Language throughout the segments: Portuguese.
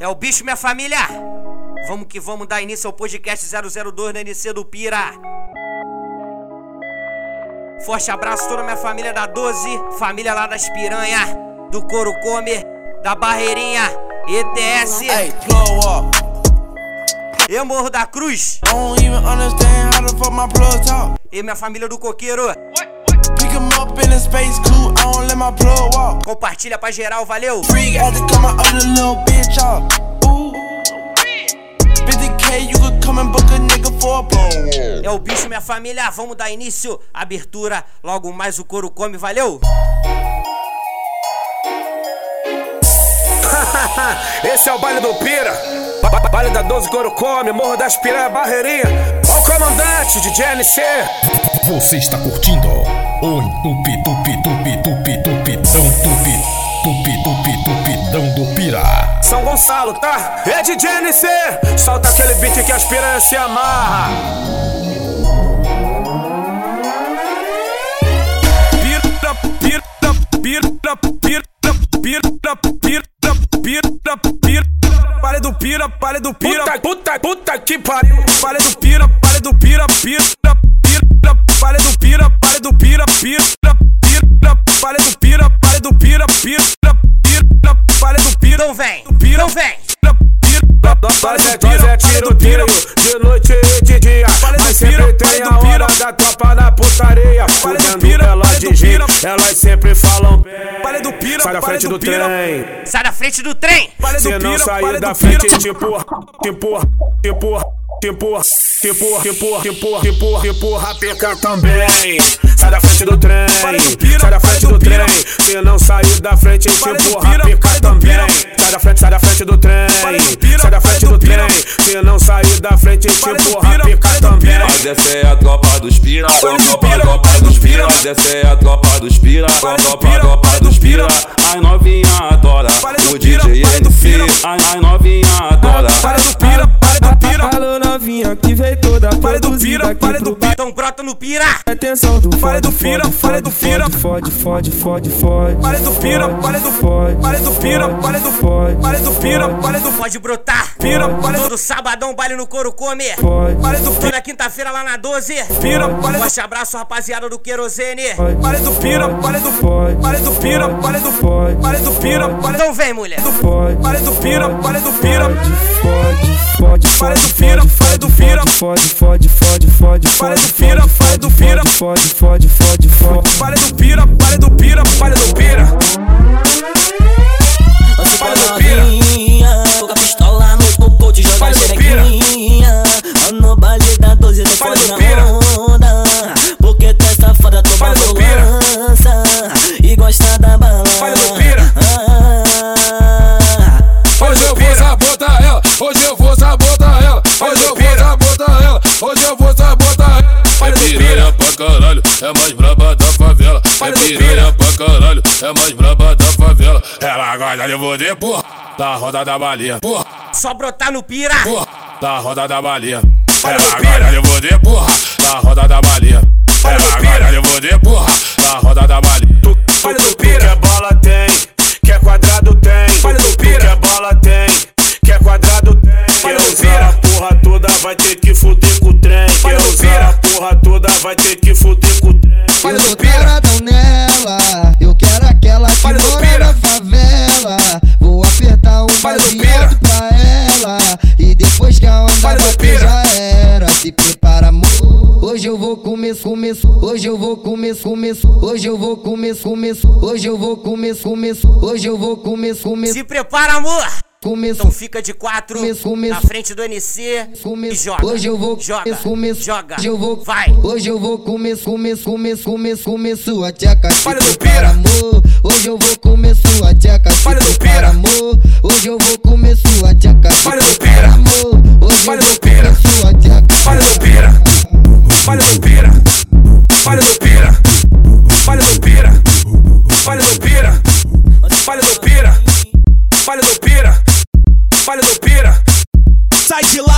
É o bicho, minha família. Vamos que vamos dar início ao podcast 002 na NC do Pira. Forte abraço toda a minha família da 12, família lá das Piranha, do Couro Come, da Barreirinha, ETS. Hey, blow up. Eu Morro da Cruz. I don't even understand how the fuck my plug talk. E minha família do Coqueiro. Pick Compartilha pra geral, valeu. Freak had to cut my other little bitch off. Ooh. 50k, you could come and book a nigga for a blow. É o bicho, minha família. Vamos dar início. Abertura. Logo mais o couro come, valeu? Esse é o baile do Pira. Ba- ba- Baile da 12 Coro Come, Morro das Piranha, Barreirinha. Ó o comandante de GNC. Você está curtindo o Tupi Tupi Tupi Tupi Tupidão Tupi Tupi Tupi Tupidão do Pira. São Gonçalo, tá? É de GNC. Solta aquele beat que as piranhas se amarra. Pira, pira, pira, pira, pira, pira, pira, pira. Pare do pira, pare do pira. Puta, puta, puta que pariu. Pare do pira, pare do pira, pira, pira. Pare do pira, pare do pira, pira, pira. Pare do pira, pare do pira, pira, pira. Pare do pira. Então vem, Pira. então vem. Nós é, nós é tiroteio de noite e de dia. Mas sempre tem a hora da tropa na putaria. Fudendo elas de jeito, elas sempre falam do pira, Sai da frente do do pira. trem. Sai da frente do trem. Pare do Se não sair pare da do pira. frente, te empurra, te empurra, te empurra. Tempo, tempo, tempo, tempo, tempo, tempo, rapeca também. Sai da frente do trem, sai da frente do trem. Se não sair da frente, tempo, rapeca também. Sai da frente, sai da frente do trem, sai da frente do trem. Se não sair da frente, tempo, rapeca também. Mas essa é a tropa dos pira, tropa, tropa dos pira. Mas essa é a tropa dos pira, tropa, é tropa dos pira. As novinha adora, o DJ é do filho. As novinha adora. Para do pira, para do pira. Tá Novinha que veio toda Pare do pira, pro do pira. Então brota no pira. Atenção do Pare do fode, pira, fode, pare do fode, pira. Fode, fode, fode, fode. Pare do pira, pare do fode. Pare do pira, pare do fode. Pare do pira, pare do Pode brotar. Pira, pare do sabadão, baile no couro come. Fode. Pare do pira, quinta-feira lá na 12. pira, pare do Forte abraço, rapaziada do Querosene. Pare do pira, pare do Fode. Pare do pira, pare do Fode. Pare do pira, pare do Então vem, mulher. Fode. Pare do pira, pare do pira. Fode, fode, Fode, do pira, fode, pare do fode, pira. Fode, fode, fode, fode, fode, do pira, fode, pare do fode, pira. Fode, fode, fode, fode. Pare do pira, pare do pira, pare do pira. Você Pare do pira. Joga pistola no popô, te joga do xerequinha da roda da balinha, porra, Só brotar no pira. porra, da roda da. Pare Ela do pira. gosta de porra, da roda da. Pare do Ela pira. gosta de porra, da roda da balinha. Tu, tu, tu pira. quer bola tem, quer quadrado tem. Pare do Tu pira. quer bola tem, quer quadrado tem. Pare Quer do usar pira. a porra toda, vai ter que fuder com o trem. Quer do usar pira. a porra toda, vai ter que fuder com o trem. Eu do pira. Comer, comer, hoje eu vou comer, comer, hoje eu vou comer, comer, hoje eu vou comer, comer, hoje eu vou comer, comer, Se prepara, amor. comer, Então fica de quatro Começo, começo. na frente do NC comer. e joga. Hoje eu vou joga. comer, joga. Hoje eu vou, Vai. Hoje eu vou comer, comer, comer, comer, comer sua tcheca. Pare do pira. amor. Hoje eu vou comer sua tcheca. Pare do pira. amor. Hoje eu vou comer sua tcheca. Pare do pira. amor. Hoje Pare eu vou comer sua tcheca. Pare do pira. Palha no pira, palha no pira, palha no pira, palha no pira, palha no pira, palha no pira, palha no pira. Sai de lá.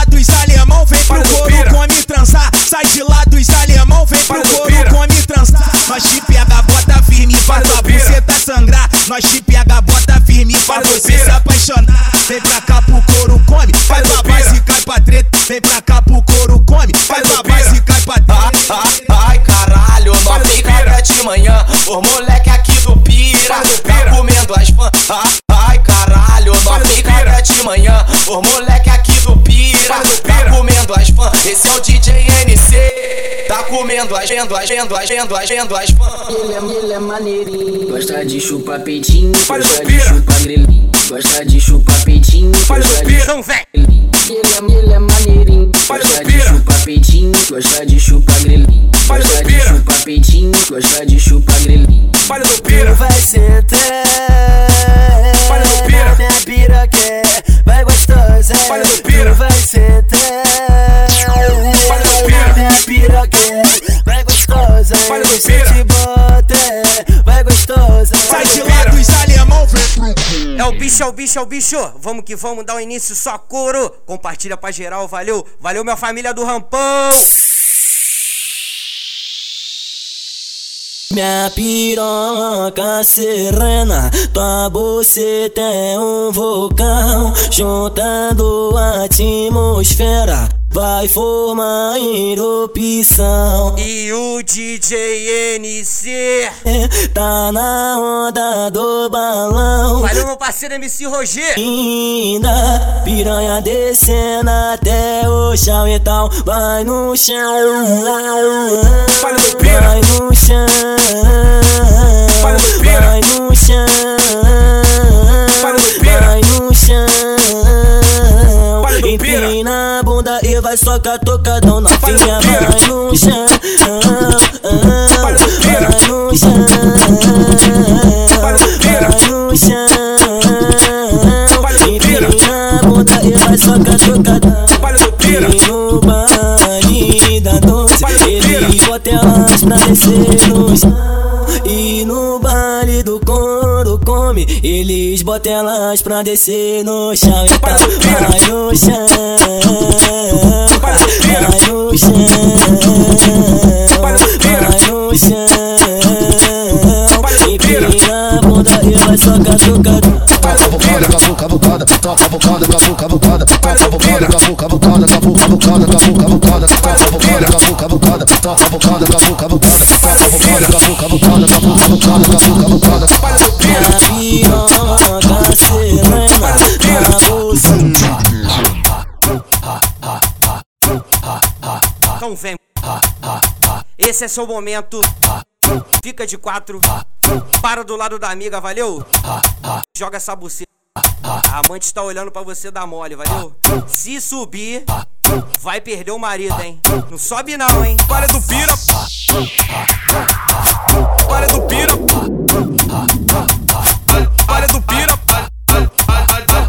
Comendo, agendo, agendo, agendo, agendo as fãs. Ele é, ele é maneirinho. Gosta de chupar peitinho. Gosta de chupar grelhinho. Gosta de chupar peitinho. Gosta de Então vem. Ele é, ele é maneirinho. Gosta de chupar peitinho. Gosta de chupar grelhinho. Gosta de chupar peitinho. Gosta de chupar grelhinho. Olha no pira. Vai sentar. Olha no pira. Minha pira quer. Vai gostosa. Olha no pira. Vai sentar. Olha no pira. Minha pira quer. Vai gostosa. Se pira. te bota. Vai gostosa. Sai de lá dos alemão, vem É o bicho, é o bicho, é o bicho. Vamos que vamos dar o início só couro. Compartilha pra geral, valeu. Valeu, minha família do Rampão. Minha piroca serena, tua buceta é um vulcão, juntando a atmosfera, vai formar erupção. E o DJ NC. Tá na onda do balão. Valeu, meu parceiro MC Roger. Linda, piranha descendo até o chão, então vai no chão. Vai no pira. Vai no chão. Vai no chão. vai socar tocadão na filha. Vai no chão, vai no chão, vai no chão. Empina a bunda e vai socar tocadão. Menino baile da doce, ele bota ela antes pra descer no chão. E no baile do corpo eles botam elas pra descer no chão. Então vai no chão, vai no chão, vai no chão. Empina a bunda e vai socando, socando. Toca a bocada, toca a bocada, toca a bocada, toca a bocada, toca a bocada bocada, da boca bocada, toca bocada, boca bocada, toca bocada, boca bocada, toca bocada, boca bocada, da boca boca bocada. Então vem. Esse é seu momento. Fica de quatro. Para do lado da amiga, valeu? Joga essa buceta. A amante está olhando para você dar mole, valeu? Se subir vai perder o marido, hein? Não sobe não, hein? Para do pira. Para do pira. Para do pira.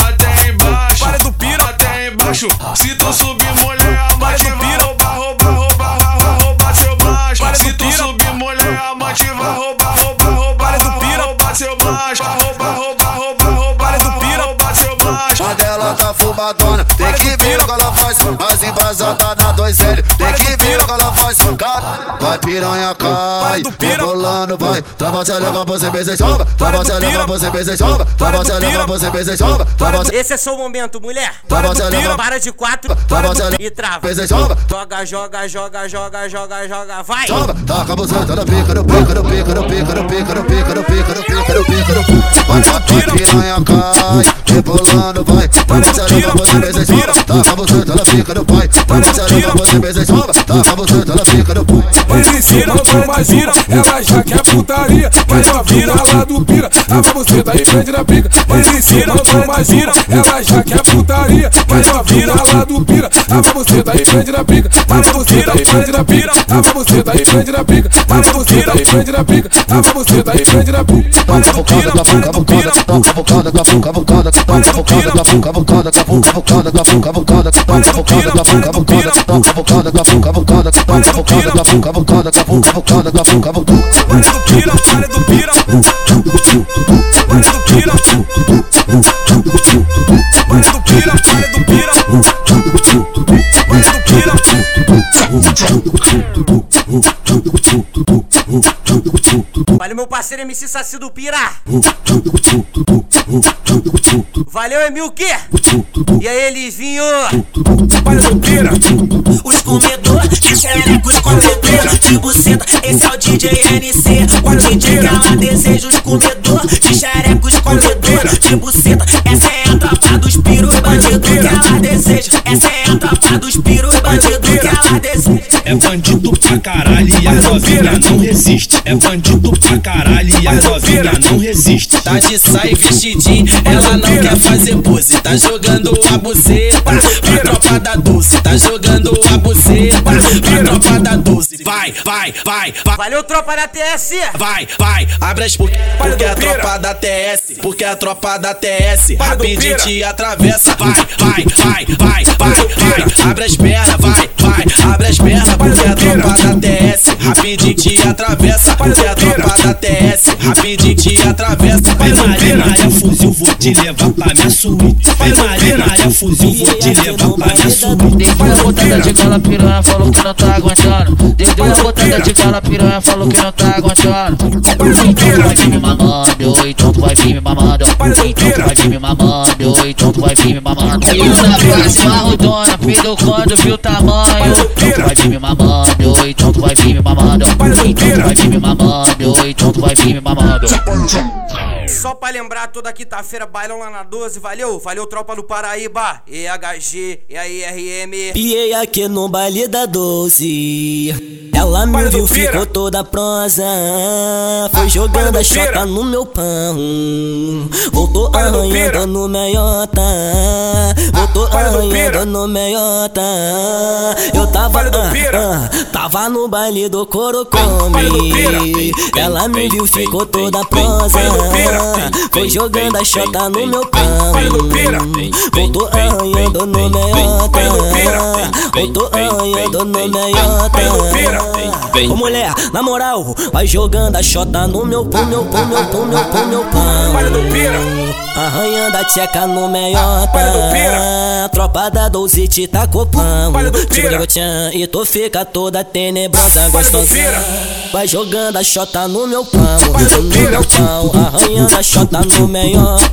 Até embaixo, Para do pira. até embaixo. Se tu subir, mulher, amante vai roubar, roubar, roubar, vai roubar seu do Se tu pira. subir, mulher, amante vai roubar, roubar, roubar, roubar seu macho. Vai roubar, roubar, roubar, roubar, Para do pira. roubar seu macho. Quando ela tá fumadona, tem que as embasadas vai piranha, cai. Rebolando, vai. Trava, você leva, você e joga. Trava, pira. leva, você e joga. Trava, do você leva, e joga. Trava, Esse é seu momento, mulher. Você pira. leva, Para de quatro do e trava. e joga. Joga, joga, joga, joga, joga, vai! Joga, taca você, tá na pica, no pica, no pica, no pica, no pica, no pica, no pica, no pica, no pica, no pica. Vai, vai, vai, piranha, cai. Rebolando, vai. Trava, você leva, você beija e joga. Taca você, tá na pica, no pai. Trava, você leva, você beija e joga. Taca você, tá na pica, no pai. Mas ensina, não imagina, ela já quer putaria. Mas ela vira lá do pira, a babuzeta e prende na pica. Mas ensina, não imagina, ela já quer putaria. Mas ela vira lá do pira, a babuzeta e prende na pica. Mas a babuzeta e prende na pica, a babuzeta e prende na pica. Mas a babuzeta e prende na pica, a babuzeta e prende na pira, para do pira, Cavucada, cavucada, cavucada, cavucada, cavucada, cavucada, cavucada, cavucada, cavucada, cavucada, cavucada, cavucada, cavucada, cavucada, cavucada, cavucada, para do pira, para do pira. Para do pira. Para do pira, para do pira. Para do pira. Valeu, meu parceiro MC Saci do Pira! Valeu, Emilque! E aí, Livinho? Para do pira. Os comedor de xereco e comedor de buceta Esse é o DJ NC O DJ que ela deseja Os comedor de de xereco escondedor de buceta. Essa é a tropa dos piru bandido que ela deseja. Essa é a tropa dos piru bandido que ela deseja. É bandido pra caralho e a novinha não resiste. É bandido pra caralho e a novinha não resiste. Tá de saia vestidinho, ela não quer fazer pose. Tá jogando a buceta pra tropa da doce. Tá jogando a buceta pra tropa da doce. Vai, vai, vai, vai. Valeu, tropa da TS! Vai, vai, abre as porque, porque a tropa da TS, porque a tropa da TS, rapidinho te atravessa. Vai, vai, vai, vai, vai, vai, abre as pernas, vai, vai, abre as pernas, porque a tropa da TS, rapidinho te atravessa. Porque a tropa da TS, rapidinho te atravessa. Vai Maria, fuzil, vou te levar pra minha suíte. Vai Maria, fuzil, vou te levar pra minha suíte. Dei a botada de cala piranha, falou que não tá aguentando. Dei a botada de cala piranha, falou que não tá aguentando. Então vai vir me mamando, então vai vir me mamando. Então vai vir me mamando, então vai vir me mamando. E na próxima rodona, filho, quando viu o tamanho. Então vai vir me mamando, então vai vir me mamando. Então tu vai vir me mamando, então tu vai vir me mamando. Só pra lembrar, toda quinta-feira, bailão lá na 12, valeu? Valeu, tropa do Paraíba, EHG, e aí, RM. Piei aqui no baile da doce. Ela me viu, ficou toda prosa. Foi jogando a chota no meu pão. Voltou arranhando no meiota. Voltou arranhando no meiota. Eu tava, ah, ah, tava no baile do Corocome. Ela me viu, ficou toda prosa. Foi jogando a chota no meu pão. Voltou arranhando no meiota. Voltou arranhando no meiota. Ô mulher, na moral, vai jogando a chota no meu pão, meu pão, meu pão, meu pão, meu pão. Arranhando a tcheca no meiota. Tropa da Doze te tacou pão. Tipo negotian e tu fica toda tenebrosa, gostosa. Vai jogando a chota no meu pão, no meu pão. Arranhando a chota no meiota.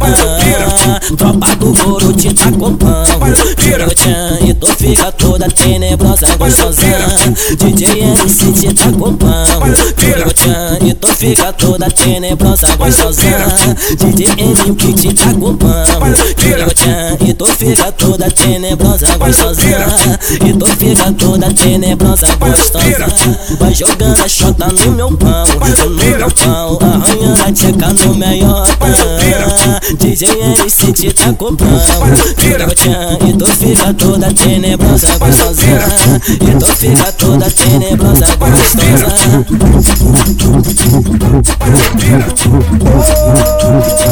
Tropa do couro te tacou pão. Tipo negotian e tu fica toda tenebrosa, gostosa. DJ MC te tacou pão. Tipo negotian e tu fica toda tenebrosa, gostosa. DJ MC te tacou pão. Tipo negotian e tu fica toda tenebrosa, gostosa. E tu fica toda tenebrosa, gostosa. Jogando a chota no meu pão, no meu pão. Arranhando a tcheca no meiota. DJ MC te tá comprando. E tu fica toda tenebrosa, gostosa. E tu fica toda tenebrosa, gostosa.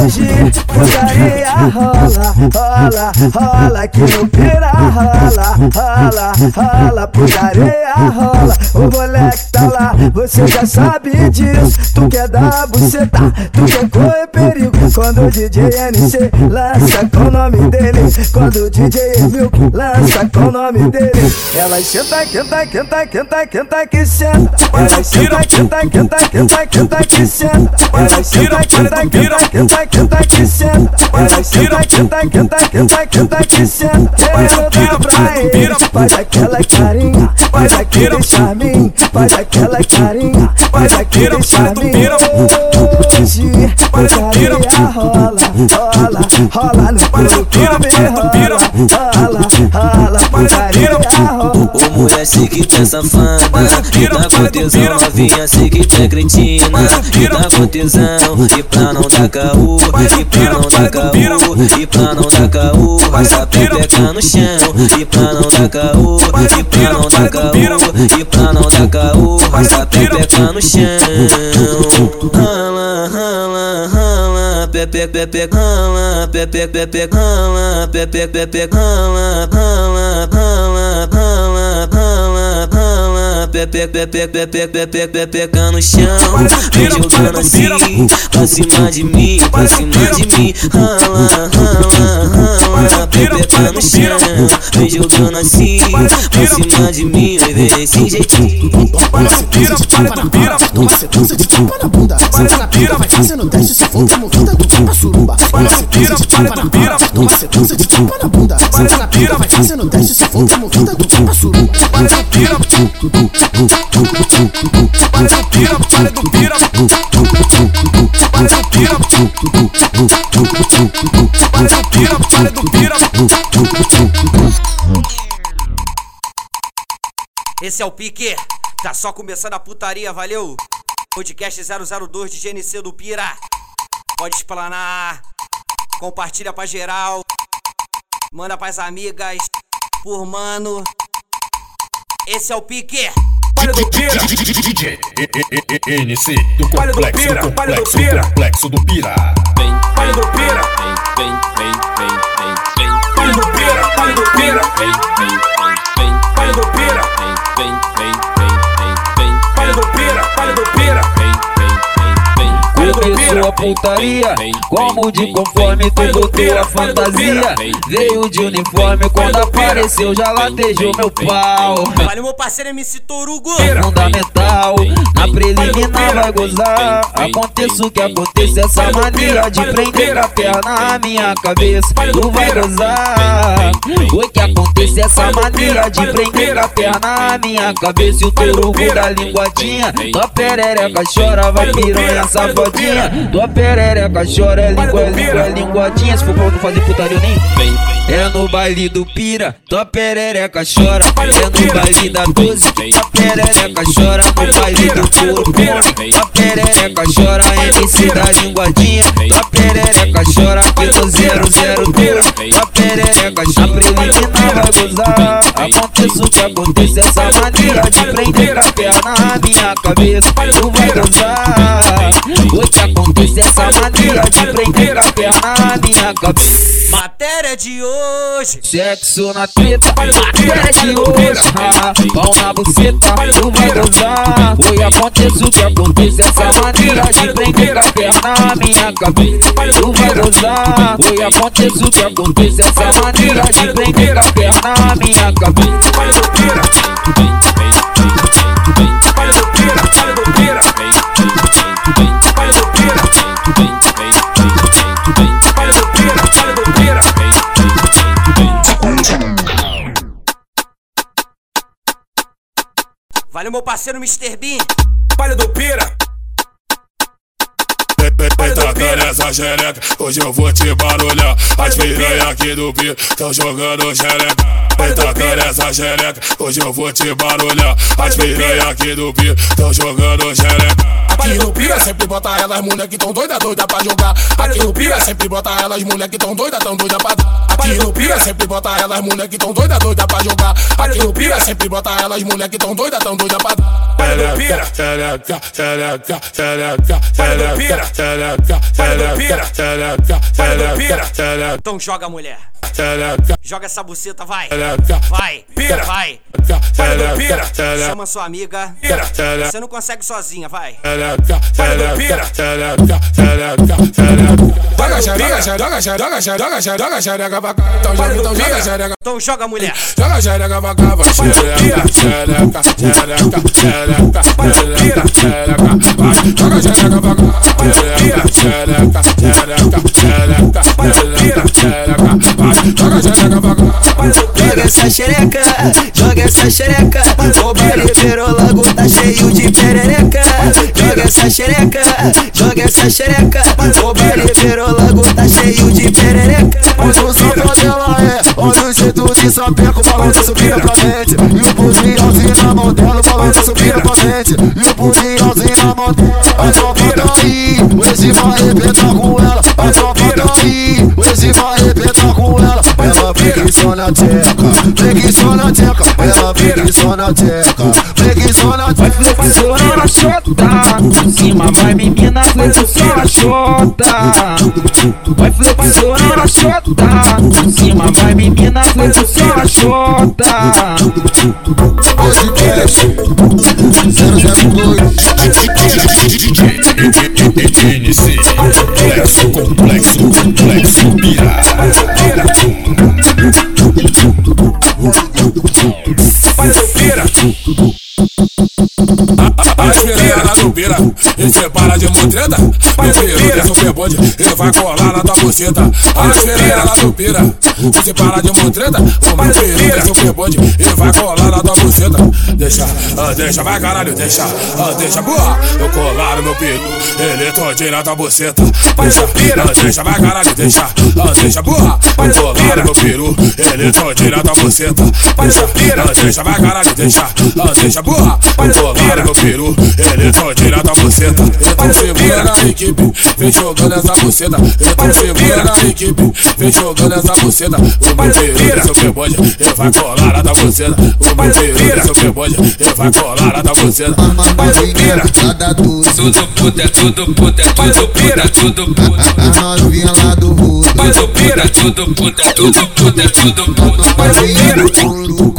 Hoje rola, rola, rola aqui no pira rola, rola, rola, putaria rola. O moleque tá lá, você já sabe disso. Tu quer dar buceta, tu quer correr perigo. Quando o DJ NC lança com o nome dele, quando o DJ Milk lança com o nome dele, ela senta, quenta, quenta, quenta, quenta que senta. Ela senta, quenta, quenta, quenta, quenta que senta. Ela senta, quenta, quenta, quenta, quenta que senta. Ela senta, quenta, quenta, quenta, quenta que senta. Ela dá pra ele, faz aquela carinha, faz aquele charminho, faz aquela carinha, faz aquele charminho. Hoje, putaria rola, rola, rola no corpo, rola, rola, rola, putaria rola. Ô mulher, sei que tu é safada E tá com tesão novinha, sei que tu é cretina E tá com tesão E pra não dar caô E pra não dar caô E pra não dar caô Essa pepeca no chão E pra não dar caô E pra não dar caô E pra não dar caô Essa pepeca no chão. Rala, rala, rala Pepe, pepe, rala Pepe, pepe, rala Pepe, pepe, rala, rala, rala, Pepe, pepe, pepe, pepe, pepeca no chão Vem jogando assim Pra cima de mim, pra cima de mim Rala, rala, rala Pepeca no chão Vem jogando assim Pra cima de mim, vai ver esse jeitinho Toma sequência de tapa na bunda Toma sequência de tapa na bunda Senta na pica, vai fazendo teste Se for promovida do tapa suruba Toma sequência de tapa na bunda Toma sequência de tapa na bunda Senta na pica, vai fazendo teste Se for promovida do tapa suruba Para do pira, Esse é o pique. Tá só começando a putaria, valeu? Podcast 002 de GNC do Pira. Pode explanar. Compartilha pra geral. Manda pras amigas. Por mano. Esse é o pique. Palha do Pira. DJ NC do Palha do Pira, Palha do Pira. complexo do Pira. Palha do Pira. Palha do Pira. Palha do Pira. Palha do Pira. Palha do Pira. Palha do Pira. Começou a putaria, como de conforme tudo tua fantasia. Veio de uniforme, quando apareceu já latejou meu pau. Vale meu parceiro MC Torugo. Fundamental, na preliminar vai gozar. Aconteça o que aconteça, essa mania de prender a perna na minha cabeça. Tu vai gozar. O que aconteça, essa mania de prender a perna na minha cabeça. E o torugo da linguadinha, tua perereca chora, vai piranha safadinha. Tua perereca chora, é língua, é língua, é linguadinha. Se for pra não fazer putaria, eu nem vem. É no baile do pira, tua perereca chora. É no baile da 12, tua perereca chora. No baile do couro, tua perereca chora. MC da linguadinha, tua perereca chora. Pelo 002, tua perereca chora. Preliminar vai gozar. Aconteça o que aconteça, essa mania de prender a perna na minha cabeça. Tu vai gozar. O que acontece, essa mania de prender a perna na minha cabeça. Matéria de hoje. Sexo na treta, matéria de hoje. Pau na buceta, tu vai gozar. Foi aconteça o que acontece, essa maneira de prender a perna na minha cabeça. Tu vai gozar. Foi aconteça o que acontece, essa maneira de prender a perna na minha cabeça. Valeu meu parceiro Mr. Bean. Palha do Pira. Vem tacando essa xereca, hoje eu vou te barulhar. As piranha aqui do Pio tão jogando xereca. Vem tacando essa xereca, hoje eu vou te barulhar. As piranha aqui do Pio tão jogando xereca. Aqui no Pira sempre bota elas, moleque tão doida, doida pra jogar. Aqui no Pira sempre bota elas, moleque tão doida, tão doida pra dar. Aqui no Pira sempre bota elas, moleque tão doida, doida pra jogar. Aqui no Pira sempre bota elas, moleque tão doida, tão doida pra dar. Xereca, xereca, xereca, xereca, xereca, xereca, xereca, xereca, xereca, xereca, Então joga, mulher. xereca. Joga essa buceta, vai. Xereca. Vai. Pira. Vai. Pira. Chama sua amiga. Pira. Você não consegue sozinha, vai. Joga xereca, joga xereca, joga xereca, joga xereca pra cá. Então joga, então joga xereca. Então joga, mulher. Joga xereca pra cá, vai xereca, xereca, xereca, xereca, xereca, xereca, vai. Joga xereca pra cá, Joga xereca pra. Joga essa xereca, joga essa xereca. O baile virou lago, tá cheio de perereca. Joga essa xereca, joga essa xereca. O baile virou lago, tá cheio de perereca. Mas o sabor dela é Olha o jeito de sapeco, balança subindo pra frente E o pudinhãozinho na mão dela, balança subindo pra frente E o pudinhãozinho na mão dela A tropa tá aí, o esse vai arrebentar com ela, vai sofrer aqui. Esse vai arrebentar com ela, ela fica só na teca, fica só na teca, ela fica só na teca, fica só na teca. Vai só na chota, cima vai menina, vai só na. Vai flipar só na chota, cima vai menina, vai só na chota. Hoje é 002 DJ NC Complexo, complexo, complexo Pira Palha do Pira. As piranha do pira, e cê para de mutreta. No do super bonde, ele vai colar na tua buceta. As piranha do pira, e cê para de mutreta. O meu peru do super bonde, ele vai colar na tua buceta. Deixa, ah, deixa, vai caralho, deixa, ah, deixa, boa. Eu colar no meu peru, ele todinho na tua buceta. Deixa, ah, deixa, vai caralho, deixa, ah, deixa, boa. Eu colar no meu peru, ele todinho na tua buceta. Ah, deixa, vai caralho, deixa, ah, deixa, boa. Eu colar no meu peru, ele todinho na tua buceta. Então segura na equipe, vem jogando essa buceta. Então segura na equipe, vem jogando essa buceta. O peru, seu pebode, ele vai colar na tua buceta. O peru, seu pebode, ele vai colar na tua buceta. Tudo puta, é tudo puta, tudo puta, tudo puta. A novinha lá do. Tudo puta, é tudo puta, tudo puta, tudo puta.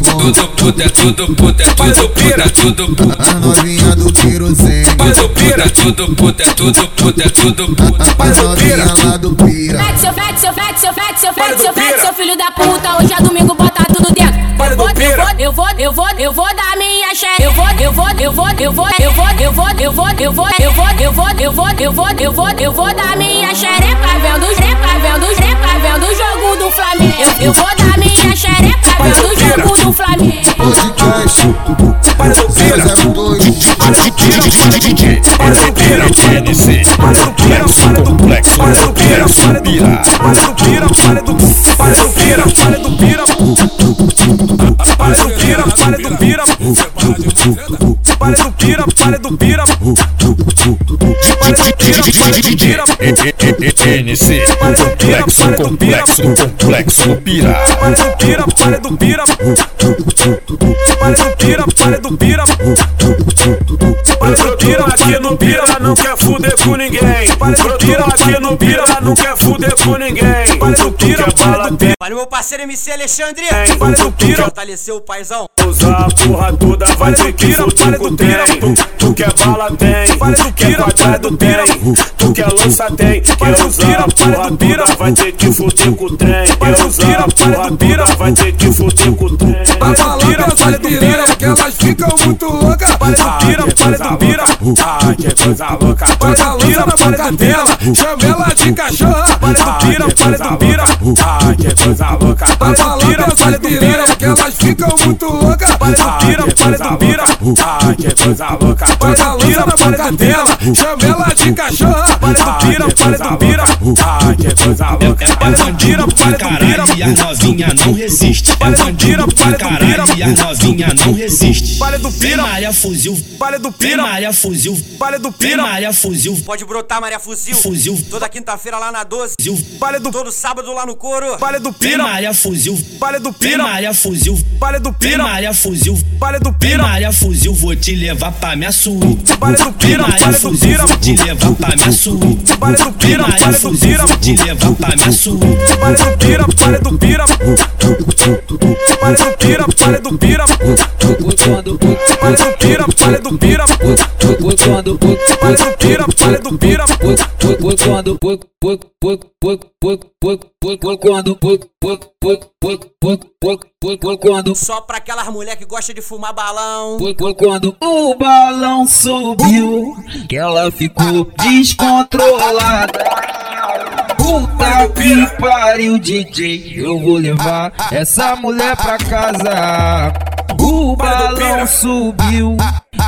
Tudo puta, é tudo puta, é tudo puta, tudo puta. A novinha do puta, é tudo puta, é tudo puta, é tudo puta. A novinha lá do pira. Fete, seu fete, seu fete, seu fete, seu fete, seu fete, seu filho da puta. Hoje é domingo, bota tudo dentro. Eu vou, eu vou, eu vou, eu vou minha xereca. Eu vou, eu vou, eu vou, eu vou, eu vou, eu vou, eu vou, eu vou, eu vou, eu vou, eu vou, eu vou, eu vou, eu vou dar minha xereca vendo, xereca vendo, xereca vendo o jogo do Flamengo. Eu, eu vou dar minha xereca vendo o jogo do Flamengo. Podcast 002. NC, complexo, complexo, complexo, pira. NC, complexo, complexo, pira. Pira, pare do pira. Pare do pira, pare do pira. Pare do pira, aqui no pira não quer fuder com ninguém. Pare do pira, aqui no pira não quer fuder com ninguém. Pare do pira, bala tem. Olha meu parceiro MC Alexandre. Pare do pira. Fortaleceu o paizão. Usar a porra toda, vai ter fuder Pare do pirão, tu quer bala tem, Pare do pira, vale do pirão, tu quer lança tem, Pare do pira, pare do pira, vai ter que fuder com o trem, vale do pira, pare do pira, vai ter que fuder com o trem, vale do pira, vale do pira, que elas ficam muito loucas, Pare do pira, pare do pira, ah, que coisa louca, vale do pira, vale do dela, chama ela de cachorra, vale do pira, vale do pira, ah, que coisa louca, vale do pira, vale do pira, que elas ficam muito loucas, Pare do pira, pare do pira, ah, ela quer coisa louca. Mas a loira na parede dela, chama ela de cachorra. Parede pira, parede pira, louca. Parede pira, parede pira, e a novinha não resiste. Parede pira, parede pira, e a novinha não resiste. Parede pira, Maria fuzil. Parede pira, Maria fuzil. Parede pira, Maria fuzil. Pode brotar Maria fuzil. Fuzil. Toda quinta-feira lá na 12. do todo sábado lá no couro. do pira, Maria fuzil. do pira, Maria fuzil. do pira, Maria fuzil. do pira, Maria fuzil vou te levar pra minha suíte. Pare do pira, pare do pira. vou te levar pra minha suíte. Pare do pira, pare do pira. vou te levar pra minha suíte. Pare do pira, pare do pira. Pare do pira, pare do pira. Pare do pira, pare do pira palha do pira, botando palha do pira, palha do pira, botando pouco, pouco, pouco, pouco, pouco, pouco, pouco, quando pouco, pouco, pouco, pouco, pouco, pouco, pouco, quando só pra aquelas mulher que gosta de fumar balão. Quando o balão subiu, que ela ficou descontrolada. Puta que pariu, DJ. Eu vou levar essa mulher pra casa. O balão subiu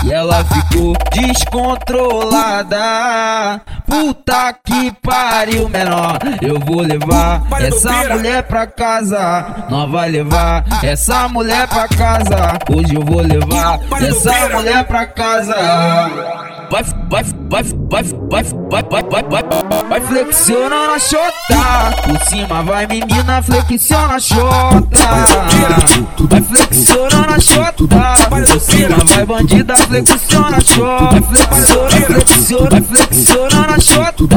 e ela ficou descontrolada. Puta que pariu, menor. Eu vou levar essa mulher pra casa. Nós vai levar essa mulher pra casa. Hoje eu vou levar essa mulher pra casa. Vai, vai, vai, vai, flexionando a chota. Por cima vai menina, flexiona a chota. Vai flexionando a chota. Por cima vai bandida, flexiona a chota. Flexiona, flexiona, flexionando a chota.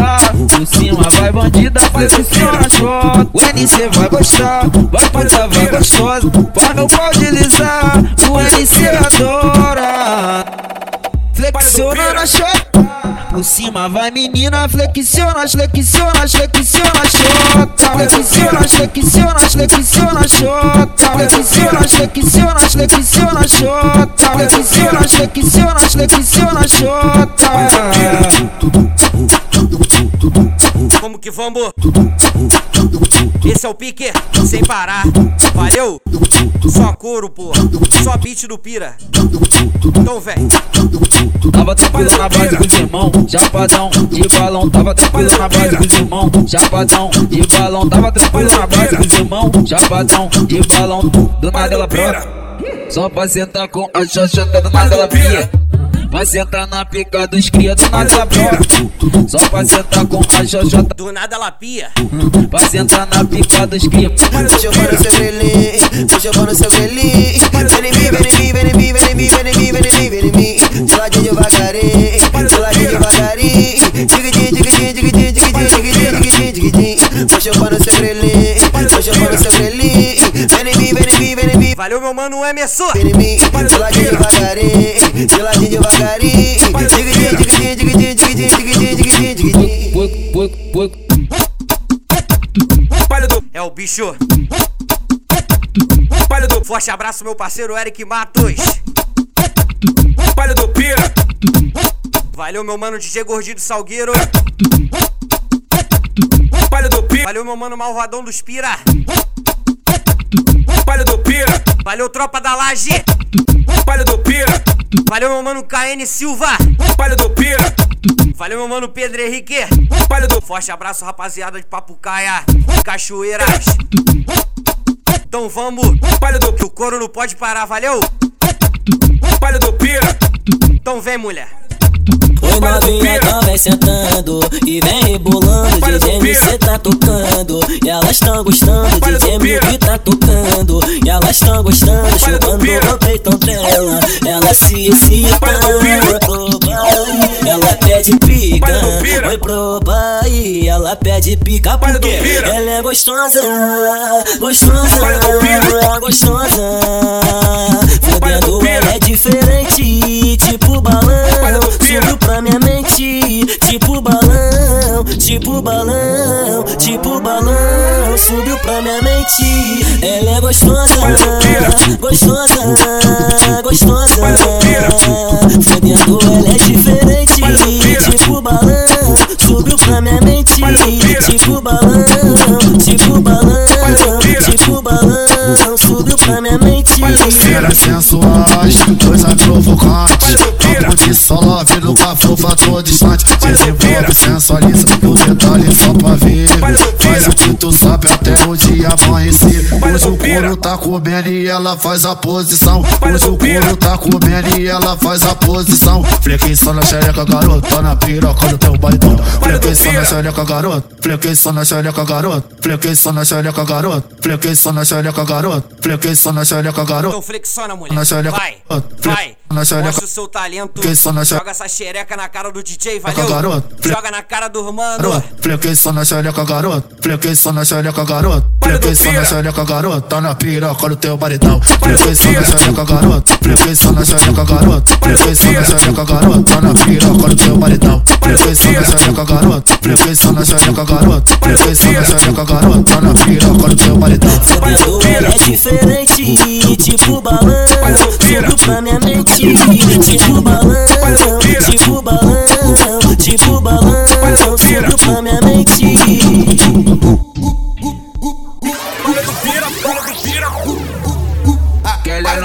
Por cima vai bandida, flexiona a chota. O NC vai gostar, vai passar, vai gostosa. Vai meu pau deslizar, o NC adora. Flexiona na chota, por cima, vai menina, flexiona, flexiona, flexiona, chota. Flexiona, flexiona, flexiona, chota. Flexiona, flexiona, flexiona, chota. Flexiona, flexiona, flexiona, chota. Como que vamos? Esse é o pique, sem parar. Valeu? Só couro, pô. Só beat do pira. Então, vem. Tava tranquilo na base com os irmão, chapadão de balão. Tava tranquilo na base com os irmão, chapadão de balão. Tava tranquilo na base com os irmão, chapadão de balão. Do nada ela brota, só pra sentar com a xoxota. Do nada ela pia. Vai sentar na pica dos cria, do nada ela brota, só pra sentar com a xoxota. Do nada ela pia. Vai sentar na pica dos cria. Deixa eu pôr no seu eu pôr no seu grelhinho. Vem em mim, vem em mim, vem em mim, vem em mim, vem em mim, vem em mim, vem em mim. Geladinho devagarinho, geladinho devagarinho. Digidinho, digidinho, digidinho, digidinho. Deixa eu pôr no seu eu pôr no seu grelhinho. Vem em mim, vem em mim, vem em mim. Valeu, meu mano Emerson. Vem em mim, geladinho devagarinho, geladinho devagarinho. Digidinho, digidinho, digidinho, digidinho, digidinho, digidinho, digidinho. É o bicho. Forte abraço, meu parceiro Eric Matos. Palha do Pira. Valeu, meu mano DJ Gordinho do Salgueiro. Palha do Pira. Valeu, meu mano Malvadão dos Pira. Palha do Pira. Valeu, tropa da Laje. Palha do Pira. Valeu, meu mano KN Silva. Palha do Pira. Valeu, meu mano Pedro Henrique. Palha do Forte abraço, rapaziada de Papucaia, Cachoeiras. Então vamos. Palha do Que o couro não pode parar, valeu? Palha do Pira. Então vem, mulher. Oi novinha, vem sentando e vem rebolando. DJ MC tá tocando e elas tão gostando. DJ Milk tá tocando e elas tão gostando. Chupando o peitão dela, ela se excita. Ela pede pica. Oi pro baile, ela pede pica. Porque ela é gostosa, gostosa, gostosa. Fodendo ela é diferente, tipo balão. Subiu pra minha mente, tipo balão, tipo balão, tipo balão. Subiu pra minha mente, ela é gostosa, gostosa, gostosa. Fodendo ela é diferente, tipo balão. Subiu pra minha mente, tipo balão, tipo balão, Subiu pra minha mente. Feras sensuais, coisa provocante. Campo de solo, viro com a fofa todo distante. Desenvolve, sensualiza, o detalhe só pra ver. Faz o que tu sabe até o dia amanhecer. Hoje o couro tá comendo e ela faz a posição. Hoje o couro tá comendo e ela faz a posição. Flexião na xereca, garoto, tá na piroca do teu baritão Flexião na xereca, garoto, flexião na xereca, garoto. Flexião na xereca, garoto, flexião na xereca, garoto Flexião na xereca, garoto Então flexiona, mulher. Vai, vai. Mostra o seu talento. Joga essa xereca na cara do DJ, valeu? Joga na cara do mano. Flexião na xereca, garoto Flexião na xereca, garoto Flexião na xereca, garoto Tá na piroca do teu baritão Flexião na xereca, garoto Flexião na xereca, garoto Flexião na xereca, garoto Tá na piroca do teu baritão Flexião na xereca, garoto Flexião na xereca, garoto Flexião na xereca, garoto Tá na piroca do teu baritão ela é diferente, tipo balão. Subiu pra minha mente, tipo balão, tipo balão, tipo balão. Subiu pra minha mente.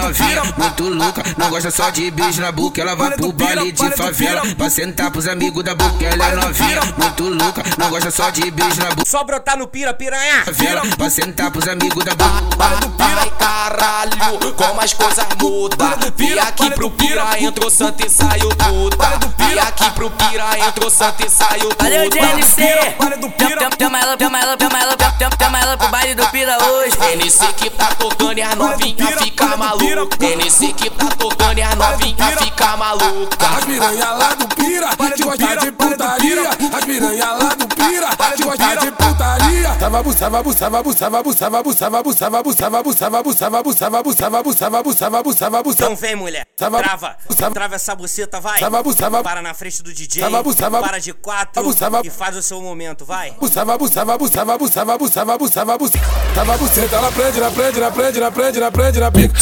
Novinha, muito louca. Não gosta só de beijo na boca Ela vai pro baile de favela Pra sentar pros amigos da boca Ela é novinha, muito louca. Não gosta só de beijo na boca Só brotar no pira, piranha. Favela, pra sentar pros amigos da boca. Ai caralho, como as coisas mudam. Vi aqui pro pira, entrou santa e saiu puta. Vi aqui pro pira, entrou santa e saiu puta. Valeu, DNC! Chama ela, chama ela, chama ela, chama ela pro baile do pira dois. NC que tá tocando e a novinha fica maluca. NC que tá tocando e a novinha fica maluca. As piranha lá do pira, que gosta de putaria. As piranha lá do pira, que gosta de putaria. Tava buçava, buçava, buçava, buçava, buçava, buçava, buçava, buçava, buçava, buçava, buçava, buçava, buçava, buçava, buçava. Então vem, mulher. Trava. Trava essa buceta, vai. Para na frente do DJ. Para de quatro e faz o seu momento, vai. Buçava, buçava, buçava, buçava, buçava, buçava. Tava buceta, ela prende, ela prende, ela prende, ela prende, ela prende na pica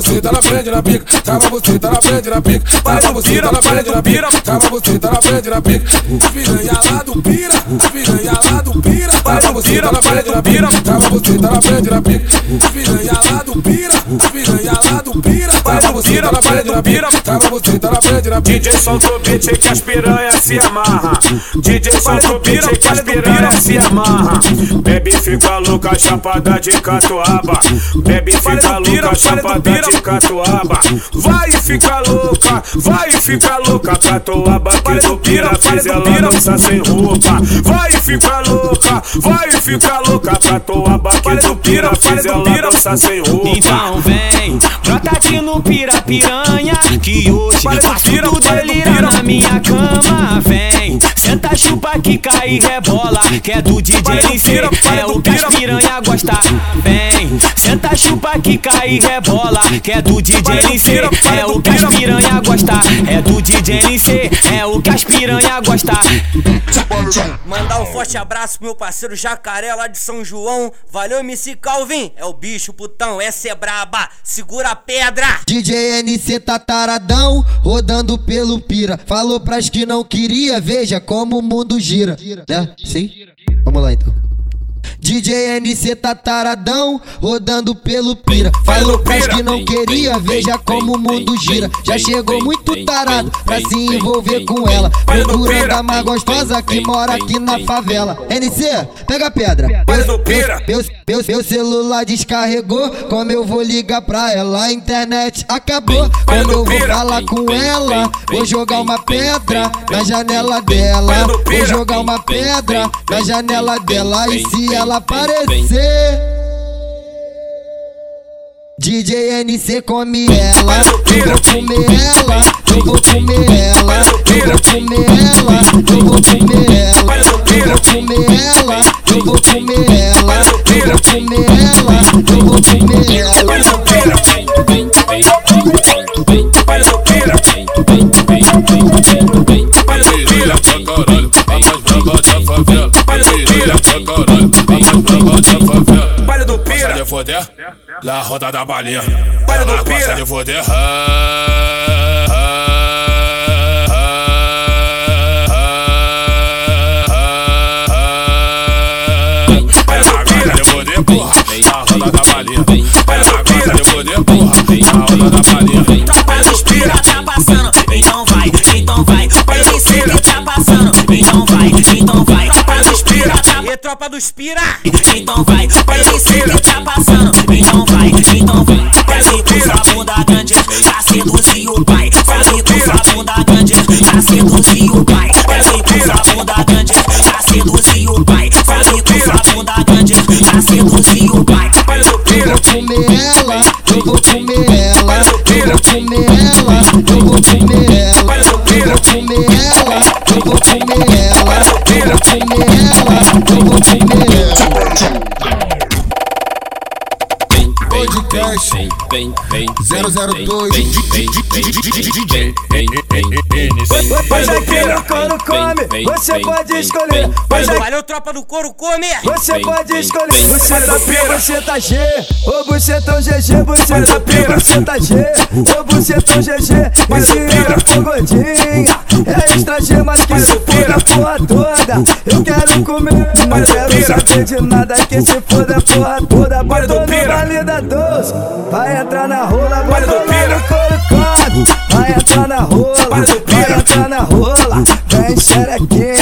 você, tá na frente, na pica. Chama você, tá na frente, na pica. Vai do pira, vai do pira. Chama você, tá, tá na frente, na pica. Piranha lá do pira, piranha lá do pira. Vai do pira, vai do pira. Chama você, tá, tá na frente, na pica. Piranha lá do pira, piranha lá do pira. Tava buceta, ela prende na pica. Tava buceta, ela prende na pica. DJ solta o beat que as piranha se amarra. DJ solta o beat que as piranha se amarra. Bebe fica louca, chapada de catuaba. Bebe fica louca, chapada de catuaba. Vai ficar louca, vai ficar louca, catuaba que do pira fez ela dançar sem roupa. Vai ficar louca, vai ficar louca, catuaba que do pira fez ela dançar sem roupa. Então vem, brota aqui pira piranha Que hoje faço tudo delirar na minha cama. Vem, senta chupa que cai e rebola Que é do DJ NC, é o que as piranha gosta Vem, senta chupa que cai e rebola Que é do DJ NC, é o que as piranha gosta É do DJ NC, é o que as piranha gosta Mandar um forte abraço pro meu parceiro Jacaré lá de São João. Valeu, MC Calvin. É o bicho, putão, essa é braba. Segura a pedra. DJ NC tá taradão, rodando pelo pira. Falou pras que não queria, veja como o mundo gira. Né? Sim? Vamos lá então. DJ NC tá taradão, rodando pelo pira. Falou pras que não queria, veja como o mundo gira. Já chegou muito tarado pra se envolver com ela. Procurando a mais gostosa que mora aqui na favela. NC, pega a pedra. Meu, meu, meu celular descarregou, como eu vou ligar pra ela? A internet acabou. Como eu vou falar com ela? Vou jogar uma pedra na janela dela. Vou jogar uma pedra na janela dela. E se ela aparecer. DJ NC come ela, eu vou comer ela, eu vou comer ela, eu vou comer ela, eu vou comer ela, eu vou comer ela, eu vou comer ela, eu vou comer ela, eu vou comer ela. Baile do pira, de foder, lá roda da balinha. Baile do pira, de foder. ah, ah, ah, ah. Baile do pira, de foder, porra, lá roda da balinha. Baile do pira, de foder, porra, lá roda da balinha. Baile do pira, tá passando, então vai, então vai. Baile do pira, tá passando, então vai, então vai. Baile do pira, tropa dos pira. então vai. Baile do pira, tá passando, então vai, então vai. Vai com sua bunda grande, pra seduzir o pai. Vai com sua bunda grande, pra seduzir o pai. Vai com sua bunda grande, pra seduzir o pai. Vai com sua bunda grande, pra seduzir o pai. Vou comer ela, eu vou comer ela, eu vou comer ela, eu vou comer ela, eu vou comer ela, eu vou comer ela, eu vou comer ela, eu vou comer ela. Podcast 002 Hoje aqui no couro come, você pode escolher. Hoje Valeu, tropa do couro, come. você pode escolher. Você tá P, você tá G. Ou você GG, você tá P, você tá G. Ou você tão GG. Esse era for gordinha. É extra G, mas que se foda a porra toda. Eu quero comer, não quero saber de nada. Que se foda a porra toda. Botou no baile da doce. Vai entrar na rola, couro come. Vai entrar na rola, vai entrar na rola. Vem xerequinha,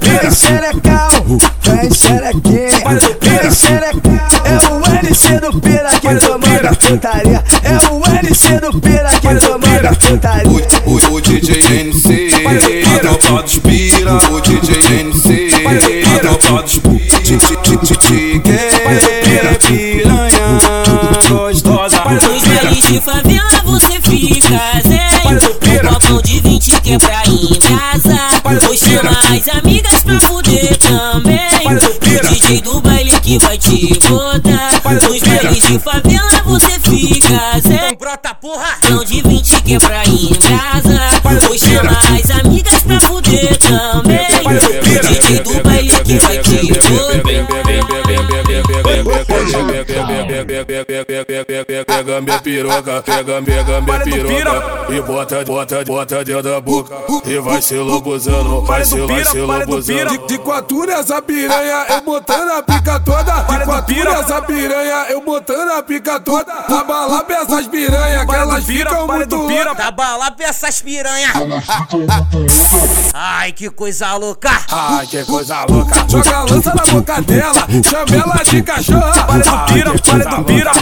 vem xerecão. Vem xerequinha, vem xerecão. É o NC do Pira que comanda putaria. É o NC do Pira que comanda putaria. O, o DJ NC, a tropa dos pira. O DJ NC, a tropa dos pira. DJ pira. de favela você fica. Um copão de 20 que é pra embrasar. Vou chamar as amigas pra fuder também. O DJ do baile que vai te botar. Nos bailes de favela você fica zen. Brota porra. Copão de 20 que é pra embrasar. Vou chamar as amigas pra fuder também. O DJ do baile que vai te Pega minha piroca, pega, pega minha piroca E bota, bota, bota dentro da boca. E vai se lobuzando, vai se, vai se lobuzando. De, de quatro piranha, eu botando a pica toda. De quatro nessa piranha, eu botando a pica toda. Abalar pra essas piranha, que elas ficam muito loucas. Tá bala pra essas piranha. Ai, que coisa louca. Ai, que coisa louca. Joga a lança na boca dela, chama ela de cachorra. Para do pira, para do pira.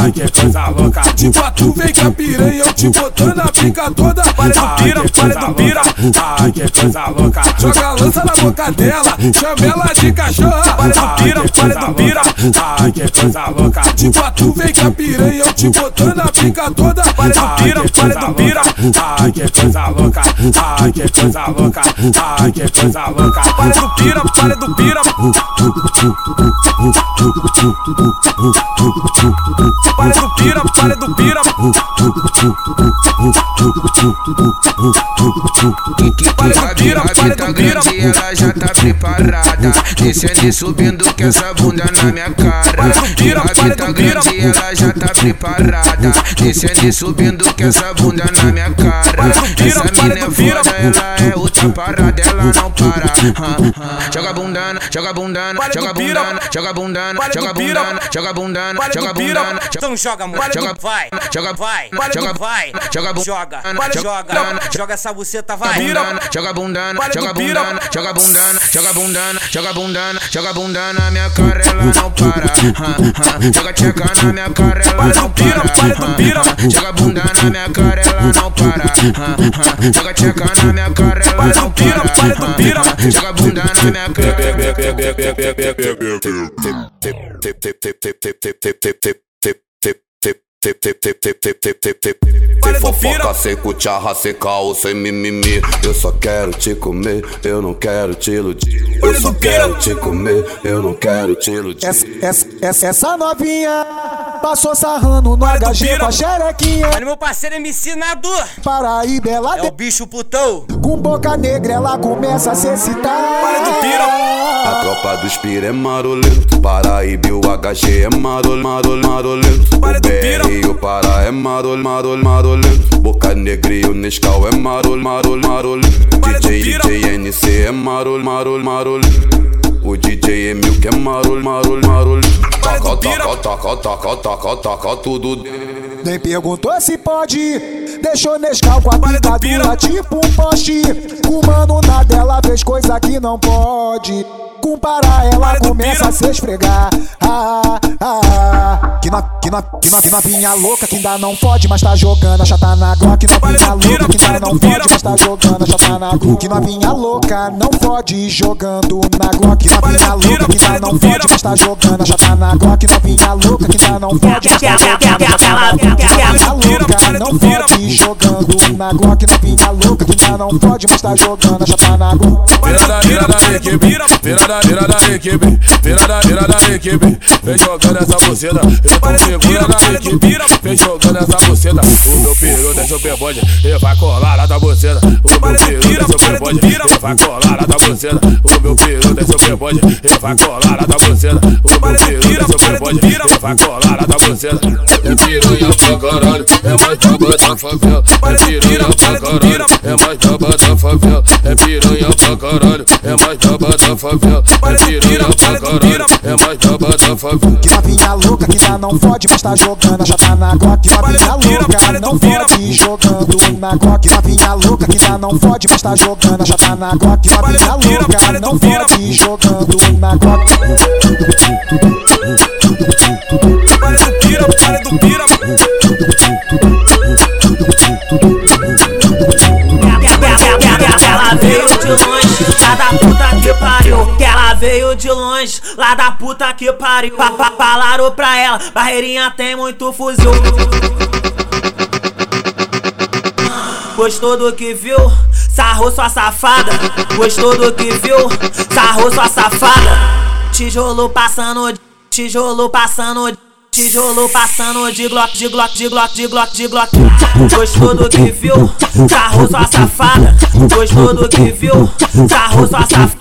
Ai, que coisa louca. De quatro vem com a piranha, eu te botando a pica toda. Para do pira, para do pira. Ai, que coisa louca. Joga a lança na boca dela, chama ela de cachorra. Para do pira, para do pira. Ai, que coisa louca. De quatro vem com a piranha, eu te botando a pica toda. Para do pira, para do pira. Ai, que coisa louca. Ai, que coisa louca. Ai, que coisa louca. Para do pira, para do pira. Para do pira, para do pira. Para do pira, para do pira. Ela já tá preparada. Descendo e subindo com essa bunda na minha cara. Para do pira, A para vida do pira. ela já tá preparada. Descendo e subindo com essa bunda na minha cara. Pira, Essa mina é pira. foda, ela é outra parada, ela não para. Joga bundana, joga bundana, joga pira. bundana, joga bundana, joga pira. bundana, joga bundana, joga pira. bundana. Então joga, amor. Para Joga, vai. Joga, Vai. Para Joga, vai. Joga, bu- Joga. Para Joga. Joga essa buceta, vai. Bundana, joga bundana, joga bundana, joga bundana, joga bundana, joga bundana, joga bundana, minha cara ela não para. Ah, ah. Joga tcheca na minha cara ela não pira, para. para do pira. ah. Joga bunda na minha cara ela não para. Joga tcheca na minha cara ela não pira, para. para do pira. Joga bunda na minha cara. Do Fofoca sem cucharra, sem caô, sem mimimi Eu só quero te comer, eu não quero te iludir Eu só quero te comer, eu não quero te iludir Essa, essa, essa, essa novinha passou sarrando no HG com a xerequinha. Olha meu parceiro MC Nadu. Paraíba, ela É o bicho putão. com boca negra, ela começa a se excitar. Para do pira. A tropa dos pira é marolento Paraíba e o HG é marol, marol, marolento Para O do pira. BR o Pará é marol, marol, marolento Boca Negra e o Nescau é marol, marol, marolento Para do DJ. DJ NC é marol, marol, marolento o DJ é mil que é marol, marol, marol Para pira. taca, taca, taca, taca, taca tudo Nem perguntou se pode. Deixou Nescau com a Para picadura tipo um poste. Com mano na dela fez coisa que não pode. Com para ela começa a se esfregar. Ah, ah, ah. Que, no, que, no, que, no, que novinha louca que ainda não pode, mas tá jogando a chata na Glock. Que do pira, louca que ainda não pode, mas tá jogando a chata na Glock. Que novinha louca não pode jogando na Glock. Que do pira, louca que ainda não pode, mas tá jogando a chata na Glock. Que novinha louca que ainda não pode, mas tá jogando a chata na Glock. Que novinha louca não pode jogando na Glock. Novinha louca que ainda não pode, mas tá jogando a chata na Glock. Da, vira da equipe, vira da, vira da equipe Vem jogando essa buceta, eu tô segura da equipe. Vem jogando essa buceta, o meu peru desce o pebode E vai colar lá da buceta O meu peru pira, desce o para do pebode pira. E vai colar lá da buceta O meu peru desce o pebode E vai colar lá da buceta O meu peru pira, desce o para do pebode pira. E vai colar lá da buceta É piranha pra caralho, é mais braba da favela. É piranha pra caralho, é mais braba da favela. É piranha pra caralho, é mais braba da favela É caralho, pira. é mais braba da favela Que novinha louca que ainda não pode, mas tá jogando a chata na Glock. Que novinha louca não pode jogando na Glock. Que novinha louca que ainda não pode, mas tá jogando a chata na Glock. Que Para novinha louca não pode jogando na Glock. Lá da puta que pariu. papá Falaram pra ela, barreirinha tem muito fuzil. Gostou do que viu? Sarrou sua safada. Gostou do que viu? Sarrou sua safada. Tijolo passando, tijolo passando. Tijolo passando de glock, de glock, de glock, de glock, de glock. Gostou do que viu? Sarrou sua safada. Gostou do que viu? Sarrou sua safada.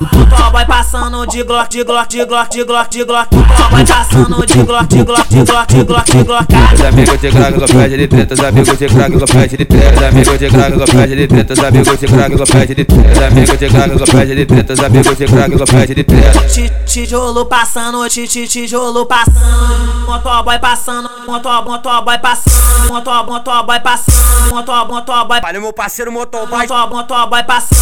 O boy passando de glock, de glock, de glock, de glock, de glock. O boy passando de glock, de glock, de glock, de glock, de glock. Os amigos de crack com pede de treta, os amigos de crack com pede de treta, os amigos de crack com pede de treta, os amigos de crack com pede de treta, os amigos de crack com pede de treta, os amigos de crack com pede de treta. Ti- Tijolo passando, ti- ti- tijolo passando. Motoboy passando, moto- motoboy passando. Moto- Motoboy passando, moto- motoboy Olha meu parceiro motoboy. Moto- Motoboy passando.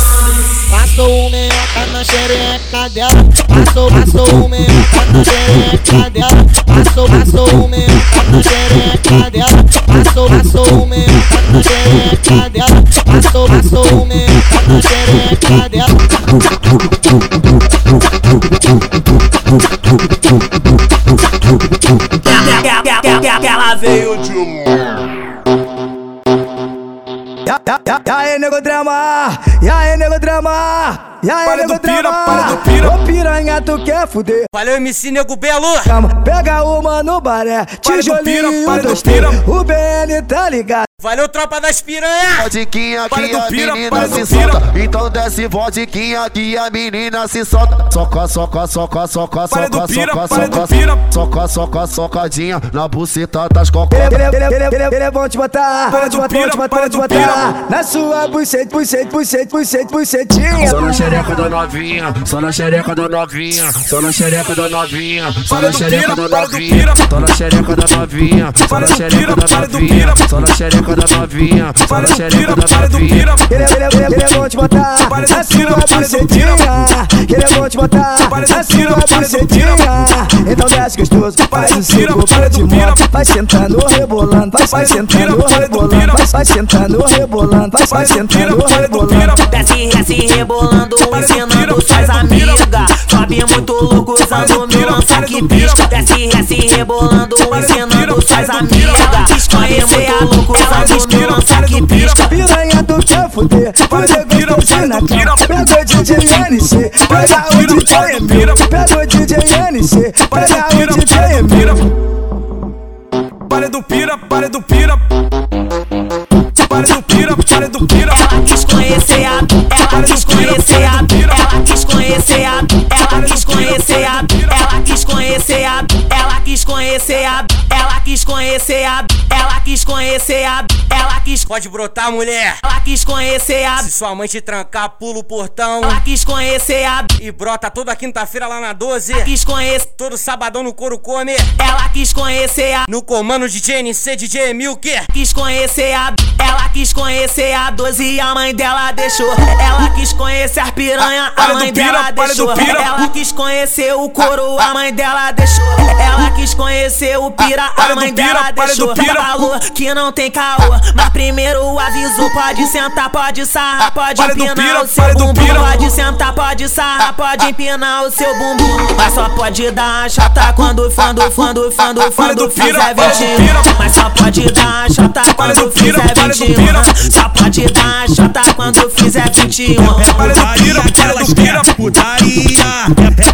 Passou o meiota na xereca dela. Passou, passou o meiota na xereca dela. Passou, passou o meiota na xereca dela. Passou, passou o meiota na xereca dela. Passou, passou o meiota na xereca dela. Ela veio de E aí, nego drama? E aí, nego drama? E aí, Para do pira, para do pira. Ô piranha, tu quer fuder? Valeu, MC Nego Belo. Chama, pega uma no baré, Para do tijolinho, pira, para do pira. O BN tá ligado. Valeu, tropa das piranha. Vodiquinha que a pira, menina se solta. Então desce vodiquinha que a menina se solta. Soca, soca, soca, soca, soca, pira, soca, soca. pira. Soca, soca, socadinha na buceta das cocô. ele, ele, ele, ele, ele é bom te botar, Para do botar, para do botar. Na sua bucete, bucete, bucete, bucete, bucetinha xereca do novinha, só na xereca do novinha, só na xereca do novinha, só na xereca do novinha, só na xereca da novinha, só na xereca da novinha, só na xereca da novinha, só na xereca da novinha. Ele é, bom te botar, tira, tua tira. Ele é bom te botar, tira, tua tira. Então desce gostoso, faz o circo, para vai sentando, rebolando, vai sentando, rebolando, vai sentando, rebolando, vai sentando, rebolando. Desce, desce, rebolando ensinando suas do amigas. Sobe muito louco do usando meu lança que do pisca. Desce, desce rebolando, do ensinando suas do amigas. Sobe muito louco usando meu lança que pisca. Piranha, tu quer fuder? Fuder gostosinho na cama. Pega o DJ NC, pega o DJ Emil. Pega o DJ NC, pega o DJ Emil. descer é a Pode brotar, mulher. ela quis conhecer a, Se sua mãe te trancar, pula o portão. ela quis conhecer a, E brota toda quinta-feira lá na 12. quis conhecer, Todo sabadão no couro come. ela quis conhecer a, No comando de GNC, DJ Milk. quis conhecer a, ela quis conhecer a 12 e a mãe dela deixou. Ela quis conhecer a piranha, a do mãe pira, dela deixou. Ela quis conhecer o couro, a mãe dela deixou. Ela quis conhecer o pira, a do mãe pira, dela deixou. Falou que não tem caô, mas primeiro primeiro aviso, pode sentar, pode sarrar, pode empinar o seu bumbum. Pode sentar, pode sarra, pode empinar o seu bumbum. Mas só pode dar chata quando o fã do fã do fã do fã do fizer 21. Mas só pode dar chata quando fizer 21. Só pode dar chata quando fizer 21. Putaria, aquelas que putaria.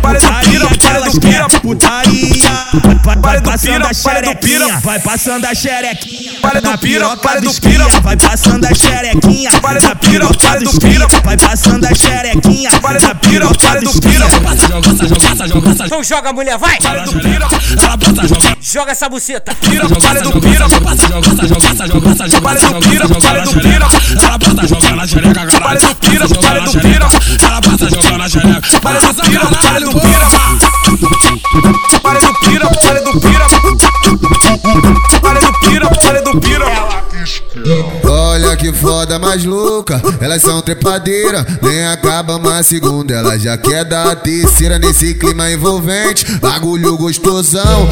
Putaria, aquelas que putaria. Vai passando a xerequinha, vai passando a xerequinha. Para do pira, para do pira, vai passando a xerequinha. Vale da pira, vale do pira, vai passando a xerequinha. Vale da pira, vale do pira. Não joga, a mulher, vai! Vale do pira, ela passa, joga. Joga essa buceta. Pira, vale do pira, passa, joga, passa, passa, joga. Vale do pira, vale do pira, ela passa, joga na xereca, Vale do pira, vale do pira, ela passa, joga na xereca. Vale do pira, vale do pira. Foda mais louca, elas são trepadeiras. Nem acaba uma segunda, ela já quer dar a terceira nesse clima envolvente. Bagulho gostosão.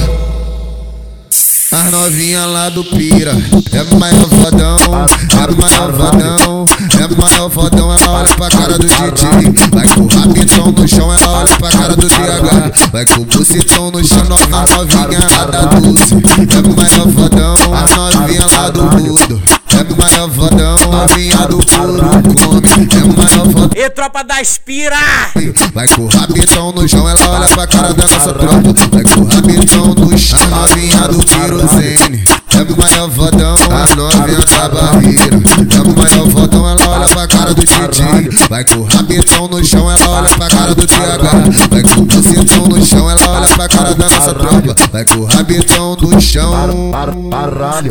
As novinha lá do Pira. É maior fodão, é maior fodão É maior fodão, ela olha pra cara do DJ Vai com o rabitão no chão, ela olha pra cara do DH Vai com o bucetão no chão, nova novinha lá da Dulce. É maior fodão, a novinha lá do Rudo É maior fodão, do come. É fodão. E tropa da Espira! Vai com o rabitão no chão, ela olha pra cara da nossa tropa. Vai com o rabitão no chão, a minha do querosene. É maior fodão, a novinha da barreira. É maior fodão, ela cara do Didi. Vai com o rabitão no chão, ela olha pra cara do TH. Vai com o bucetão no chão, ela olha pra cara da nossa tropa. Vai com o rabitão no chão.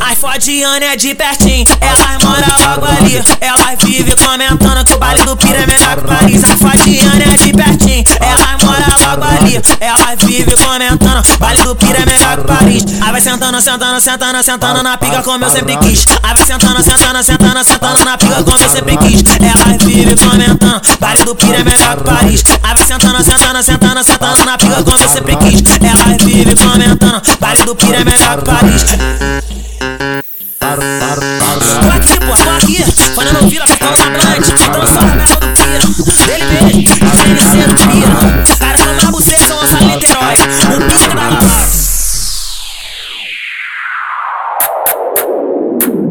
As fodiane é de pertinho, elas moram logo ali. Elas vivem comentando que o baile do Pira é melhor que Paris. As fodiane é de pertinho, elas moram logo ali. Elas vivem comentando, baile do Pira é melhor que Paris. Aí vai sentando, sentando, sentando, sentando na pica como eu sempre quis. Aí vai sentando, sentando, sentando, sentando na pica como eu sempre quis. Elas vivem comentando, baile do Pira é melhor que Paris. Aí vai sentando, sentando, sentando, sentando na pica como eu sempre quis. Elas vivem comentando, baile do Pira é melhor que Paris. Tô aqui, pô, tô aqui. Falando vira, ficando na blunt. Então só na merda do Pira. Dele mesmo,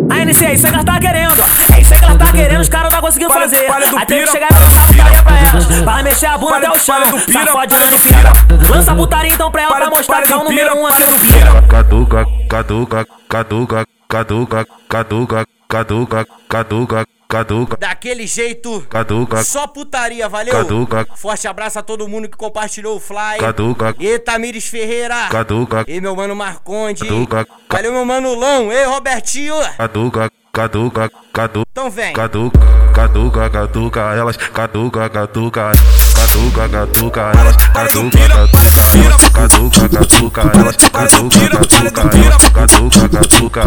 A NC, é isso aí que ela tá querendo. É isso aí que ela tá querendo, os caras não tá conseguindo fazer. Aí tem que chegar e lançar putaria pra elas. Vai mexer a bunda até o chão. Tá fodendo de pira. Lança putaria então pra ela pra mostrar que é o número um aqui no pira. Caduca, caduca, caduca, caduca, caduca, caduca, caduca, caduca. Daquele jeito, Caduca. só putaria, valeu? Caduca. Forte abraço a todo mundo que compartilhou o fly. Caduca. E Tamires Ferreira. Caduca. E meu mano Marconde. Caduca. Valeu, meu mano Lão. Ei, Robertinho. Caduca, caduca, caduca. Então vem. Caduca, caduca, caduca, elas, caduca, caduca, caduca, caduca, elas, caduca, caduca, elas, caduca, caduca, elas, caduca, caduca, elas, caduca, caduca, elas, caduca, caduca,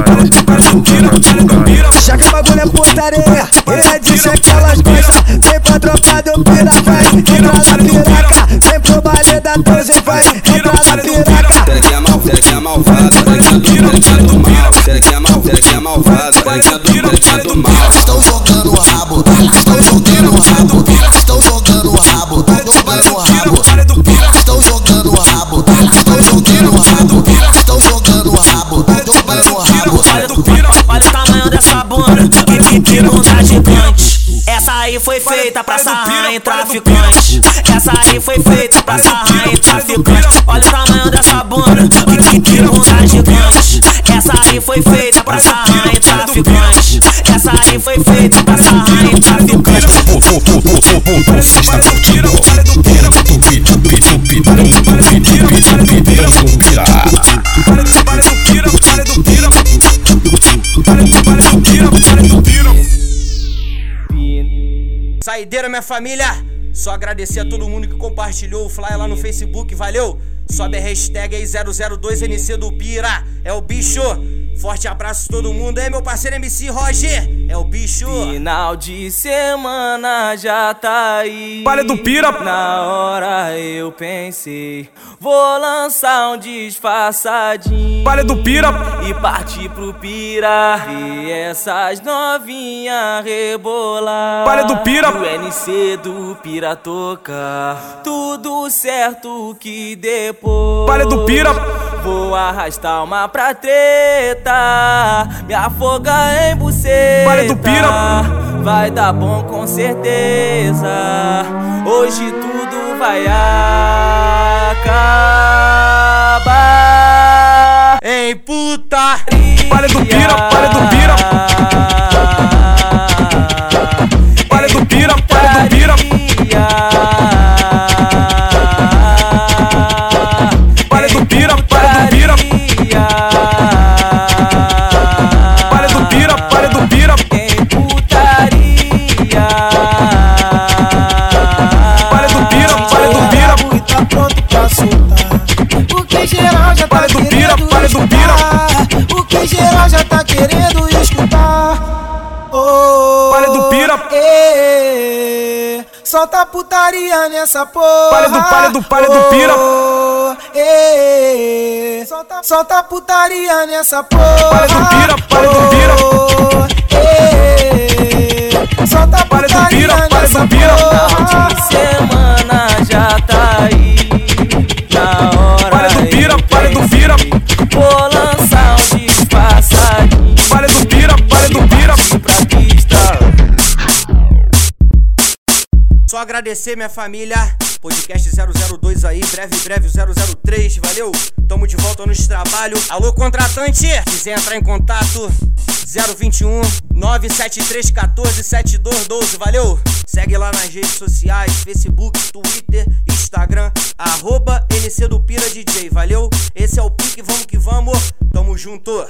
elas. Já que o bagulho é putaria, ele diz que elas gostam. Vem pra tropa do pira, vai, entra na piraca. Vem pro baile da Doze, vai, entra na piraca. Será que é mal, será que é é do, é mal? Será que é mal, será que é malvado? Será que é do, será que é do mal? Estão jogando o rabo, estão jogando o rabo, estão jogando o rabo, estão jogando o rabo, estão jogando o rabo, estão jogando o rabo, estão jogando o rabo, estão jogando o rabo. Olha o tamanho dessa bunda, que, que, que bunda gigante. Essa aí foi feita pra sarrar em traficante. Essa aí foi feita pra sarrar em traficante. Olha o tamanho dessa bunda, que, que, que bunda gigante. Essa aí foi feita pra sarrar em traficante. Essa aí foi feita pra sarrar em traficante. Você está curtindo Tupi, tupi, tupi, tupi, tupi, tupi, tupi, dando pira. Saideira, minha família. Só agradecer a todo mundo que compartilhou o fly lá no Facebook, valeu? Sobe a hashtag aí 002NC do Pira. É o bicho. Forte abraço todo mundo aí, meu parceiro MC Roger. É o bicho. Final de semana já tá aí. Baile do Pira. Na hora eu pensei, vou lançar um disfarçadinho. Baile do Pira. E partir pro Pira. E essas novinhas rebolar. Baile do Pira. O NC do Pira tocar. Tudo certo que depois. Baile do Pira. Vou arrastar uma pra treta. Me afogar em buceta. Baile do Pira. Vai dar bom com certeza. Hoje tudo vai acabar. Em puta. Baile do Pira, do putaria nessa porra. Baile do- baile do- baile do Pira. Oh, eh, Solta, solta putaria nessa porra. Baile do Pira, baile do Pira. Eh, Solta Baile do putaria Pira, nessa do Pira. semana já tá aí. Na hora Baile do Pira, baile do Pira. Vou agradecer minha família. Podcast 002 aí, breve, breve 003, valeu? Tamo de volta nos trabalho. Alô, contratante, quiser entrar em contato, 021 973 14 7212, valeu? Segue lá nas redes sociais, Facebook, Twitter, Instagram, arroba NC do Pira DJ, valeu? Esse é o pique, vamos que vamos, tamo junto!